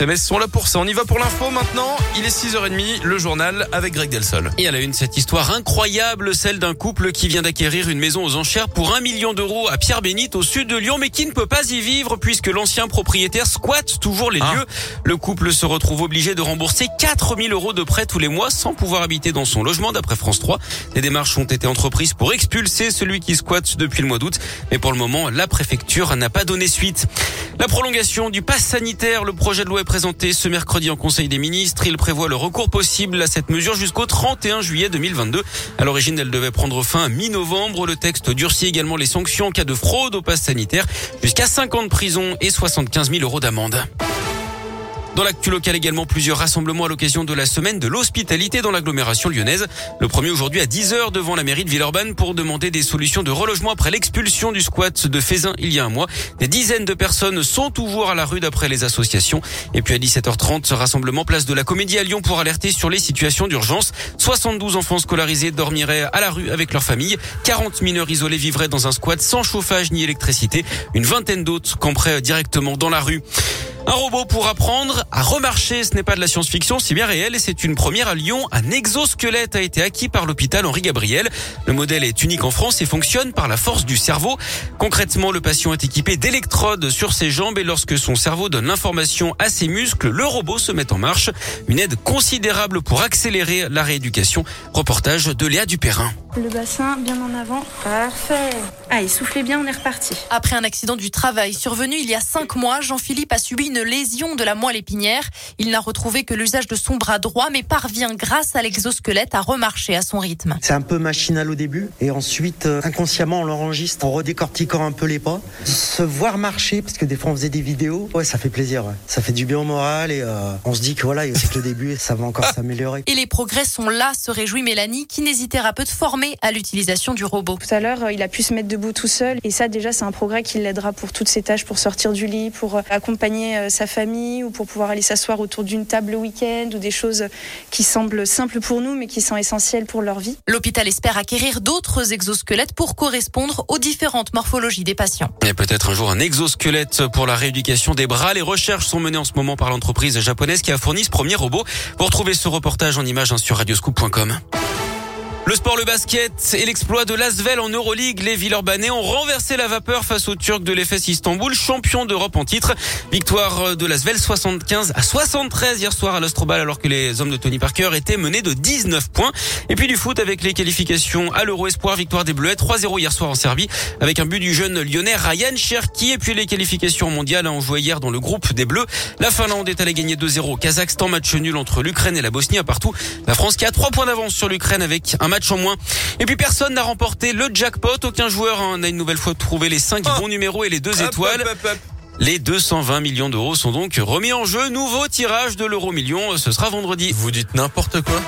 Les sont là pour ça. On y va pour l'info maintenant. Il est 6h30, le journal avec Greg Delsol. Et à la une, cette histoire incroyable, celle d'un couple qui vient d'acquérir une maison aux enchères pour un million d'euros à Pierre-Bénite au sud de Lyon, mais qui ne peut pas y vivre puisque l'ancien propriétaire squatte toujours les Ah. lieux. Le couple se retrouve obligé de rembourser 4000 euros de prêt tous les mois sans pouvoir habiter dans son logement d'après France 3. Des démarches ont été entreprises pour expulser celui qui squatte depuis le mois d'août. Mais pour le moment, la préfecture n'a pas donné suite. La prolongation du pass sanitaire, le projet de loi est présenté ce mercredi en Conseil des ministres. Il prévoit le recours possible à cette mesure jusqu'au 31 juillet 2022. À l'origine, elle devait prendre fin mi-novembre. Le texte durcit également les sanctions en cas de fraude au pass sanitaire, jusqu'à 5 ans de prison et 75 000 euros d'amende. Dans l'actu local également, plusieurs rassemblements à l'occasion de la semaine de l'hospitalité dans l'agglomération lyonnaise. Le premier aujourd'hui à 10h devant la mairie de Villeurbanne pour demander des solutions de relogement après l'expulsion du squat de Fézin il y a un mois. Des dizaines de personnes sont toujours à la rue d'après les associations. Et puis à 17h30, ce rassemblement place de la Comédie à Lyon pour alerter sur les situations d'urgence. 72 enfants scolarisés dormiraient à la rue avec leur famille. 40 mineurs isolés vivraient dans un squat sans chauffage ni électricité. Une vingtaine d'autres camperaient directement dans la rue. Un robot pour apprendre à remarcher, ce n'est pas de la science-fiction, c'est bien réel et c'est une première à Lyon. Un exosquelette a été acquis par l'hôpital Henri Gabriel. Le modèle est unique en France et fonctionne par la force du cerveau. Concrètement, le patient est équipé d'électrodes sur ses jambes et lorsque son cerveau donne l'information à ses muscles, le robot se met en marche. Une aide considérable pour accélérer la rééducation. Reportage de Léa Dupérin. Le bassin bien en avant. Parfait. Allez, soufflez bien, on est reparti. Après un accident du travail survenu il y a cinq mois, Jean-Philippe a subi une lésion de la moelle épinière. Il n'a retrouvé que l'usage de son bras droit, mais parvient grâce à l'exosquelette à remarcher à son rythme. C'est un peu machinal au début et ensuite euh, inconsciemment on l'enregistre en redécortiquant un peu les pas. Se voir marcher, parce que des fois on faisait des vidéos, ouais ça fait plaisir, ouais. ça fait du bien au moral et euh, on se dit que voilà c'est que le début et ça va encore s'améliorer. Et les progrès sont là, se réjouit Mélanie, kinésithérapeute formée à l'utilisation du robot. Tout à l'heure, il a pu se mettre debout tout seul. Et ça, déjà, c'est un progrès qui l'aidera pour toutes ses tâches, pour sortir du lit, pour euh, accompagner euh, sa famille ou pour pouvoir aller s'asseoir autour d'une table le week-end ou des choses qui semblent simples pour nous, mais qui sont essentielles pour leur vie. L'hôpital espère acquérir d'autres exosquelettes pour correspondre aux différentes morphologies des patients. Et peut-être un jour un exosquelette pour la rééducation des bras. Les recherches sont menées en ce moment par l'entreprise japonaise qui a fourni ce premier robot. Pour trouver ce reportage en images hein, sur radioscoop.com. Le sport, le basket et l'exploit de l'Asvel en Euroleague. Les Villeurbanais ont renversé la vapeur face aux Turcs de l'EFS Istanbul, champion d'Europe en titre. Victoire de l'Asvel 75 à 73 hier soir à l'Astrobal alors que les hommes de Tony Parker étaient menés de 19 points. Et puis du foot avec les qualifications à l'Euro Espoir, victoire des Bleuets 3-0 hier soir en Serbie avec un but du jeune lyonnais Ryan Cherki et puis les qualifications mondiales ont joué hier dans le groupe des Bleus. La Finlande est allée gagner 2-0 au Kazakhstan, match nul entre l'Ukraine et la Bosnie à partout. La France qui a 3 points d'avance sur l'Ukraine avec un match en moins. Et puis personne n'a remporté le jackpot. Aucun joueur hein, n'a une nouvelle fois trouvé les 5 bons numéros et les deux étoiles. Hop, hop, hop. Les 220 millions d'euros sont donc remis en jeu. Nouveau tirage de l'euro million. Ce sera vendredi. Vous dites n'importe quoi